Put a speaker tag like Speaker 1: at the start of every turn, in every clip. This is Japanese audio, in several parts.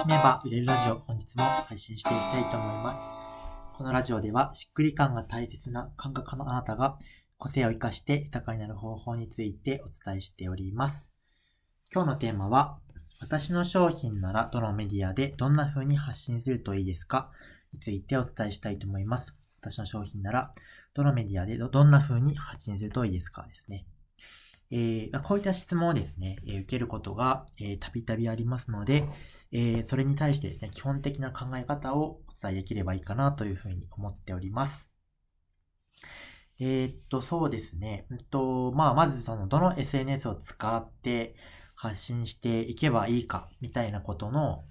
Speaker 1: しめば売れるラジオ、本日も配信していきたいと思います。このラジオでは、しっくり感が大切な感覚のあなたが、個性を活かして豊かになる方法についてお伝えしております。今日のテーマは、私の商品ならどのメディアでどんな風に発信するといいですか？についてお伝えしたいと思います。私の商品ならどのメディアでどんな風に発信するといいですか？ですね。えー、こういった質問をですね、えー、受けることが、えー、たびたびありますので、え、それに対してですね、基本的な考え方をお伝えできればいいかなというふうに思っております。え、っと、そうですね。うんと、まあ、まずその、どの SNS を使って発信していけばいいか、みたいなことの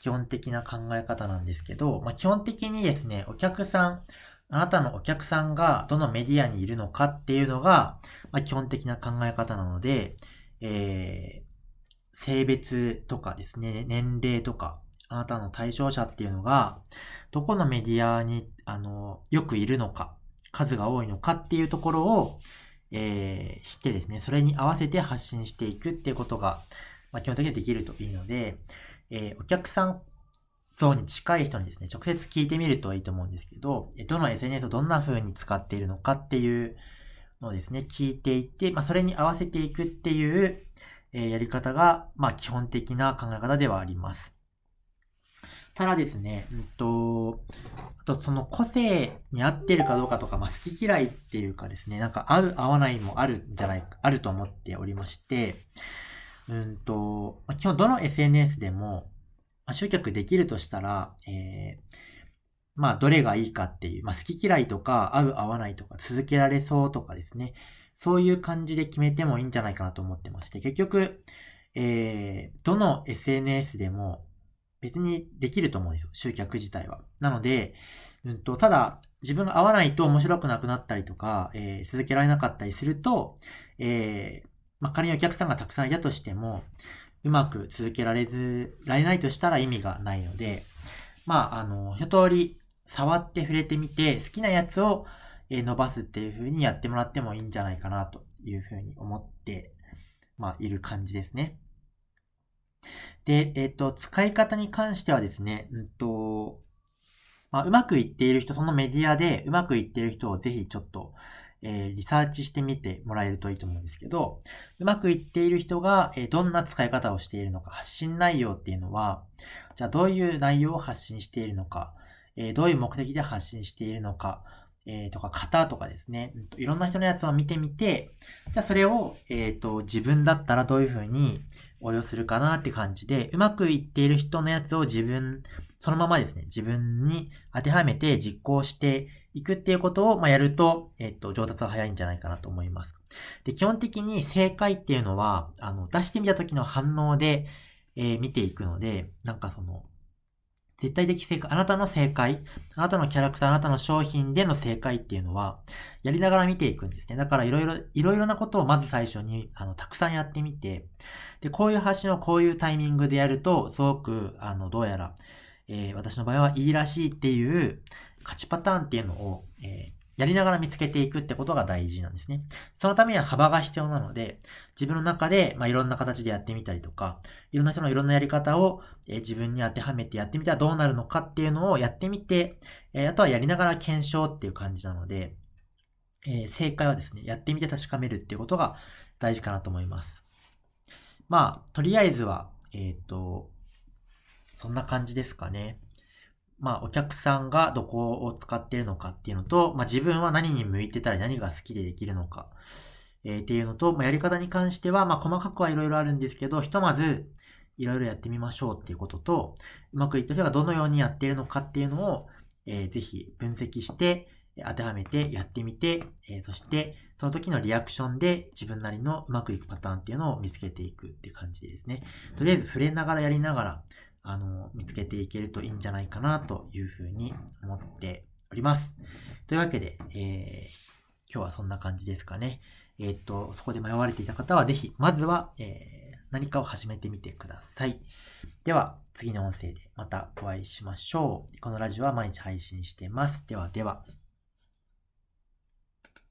Speaker 1: 基本的な考え方なんですけど、まあ、基本的にですね、お客さん、あなたのお客さんがどのメディアにいるのかっていうのが、まあ、基本的な考え方なので、えー、性別とかですね、年齢とか、あなたの対象者っていうのが、どこのメディアに、あの、よくいるのか、数が多いのかっていうところを、えー、知ってですね、それに合わせて発信していくっていうことが、まあ、基本的にはできるといいので、えー、お客さん像に近い人にですね、直接聞いてみるといいと思うんですけど、どの SNS をどんな風に使っているのかっていうのをですね、聞いていって、まあ、それに合わせていくっていう、えやり方が、まあ、基本的な考え方ではあります。ただですね、うんと、あとその個性に合ってるかどうかとか、まあ、好き嫌いっていうかですね、なんか合う合わないもあるんじゃないか、あると思っておりまして、うんと、ま、基本どの SNS でも、ま、集客できるとしたら、えー、まあ、どれがいいかっていう、まあ、好き嫌いとか、合う合わないとか、続けられそうとかですね。そういう感じで決めてもいいんじゃないかなと思ってまして、結局、えー、どの SNS でも別にできると思うんですよ。集客自体は。なので、うんと、ただ、自分が合わないと面白くなくなったりとか、えー、続けられなかったりすると、えー、まあ、仮にお客さんがたくさんいたとしても、うまく続けられず、られないとしたら意味がないので、まあ、あの、一通り触って触れてみて、好きなやつを伸ばすっていう風にやってもらってもいいんじゃないかなという風に思って、まあ、いる感じですね。で、えっ、と、使い方に関してはですね、うんと、まあ、うまくいっている人、そのメディアでうまくいっている人をぜひちょっと、えー、リサーチしてみてもらえるといいと思うんですけど、うまくいっている人が、えー、どんな使い方をしているのか、発信内容っていうのは、じゃあどういう内容を発信しているのか、えー、どういう目的で発信しているのか、えー、とか、型とかですね、いろんな人のやつを見てみて、じゃあそれを、えっ、と、自分だったらどういうふうに応用するかなって感じで、うまくいっている人のやつを自分、そのままですね、自分に当てはめて実行していくっていうことを、まあ、やると、えっと、上達は早いんじゃないかなと思います。で、基本的に正解っていうのは、あの、出してみた時の反応で、えー、見ていくので、なんかその、絶対的正解、あなたの正解、あなたのキャラクター、あなたの商品での正解っていうのは、やりながら見ていくんですね。だからいろいろ、いろいろなことをまず最初に、あの、たくさんやってみて、で、こういう発信をこういうタイミングでやると、すごく、あの、どうやら、えー、私の場合はいいらしいっていう、勝ちパターンっていうのを、え、やりながら見つけていくってことが大事なんですね。そのためには幅が必要なので、自分の中で、まあ、いろんな形でやってみたりとか、いろんな人のいろんなやり方を、え、自分に当てはめてやってみたらどうなるのかっていうのをやってみて、え、あとはやりながら検証っていう感じなので、えー、正解はですね、やってみて確かめるっていうことが大事かなと思います。まあ、とりあえずは、えっ、と、そんな感じですかね。まあ、お客さんがどこを使っているのかっていうのと、まあ、自分は何に向いてたり何が好きでできるのか、えー、っていうのと、まあ、やり方に関しては、まあ、細かくはいろいろあるんですけど、ひとまず、いろいろやってみましょうっていうことと、うまくいった人がどのようにやっているのかっていうのを、えー、ぜひ分析して、当てはめてやってみて、えー、そして、その時のリアクションで自分なりのうまくいくパターンっていうのを見つけていくって感じですね。とりあえず触れながらやりながら、あの、見つけていけるといいんじゃないかなというふうに思っております。というわけで、えー、今日はそんな感じですかね。えー、っと、そこで迷われていた方はぜひ、まずは、えー、何かを始めてみてください。では、次の音声でまたお会いしましょう。このラジオは毎日配信してます。ではでは。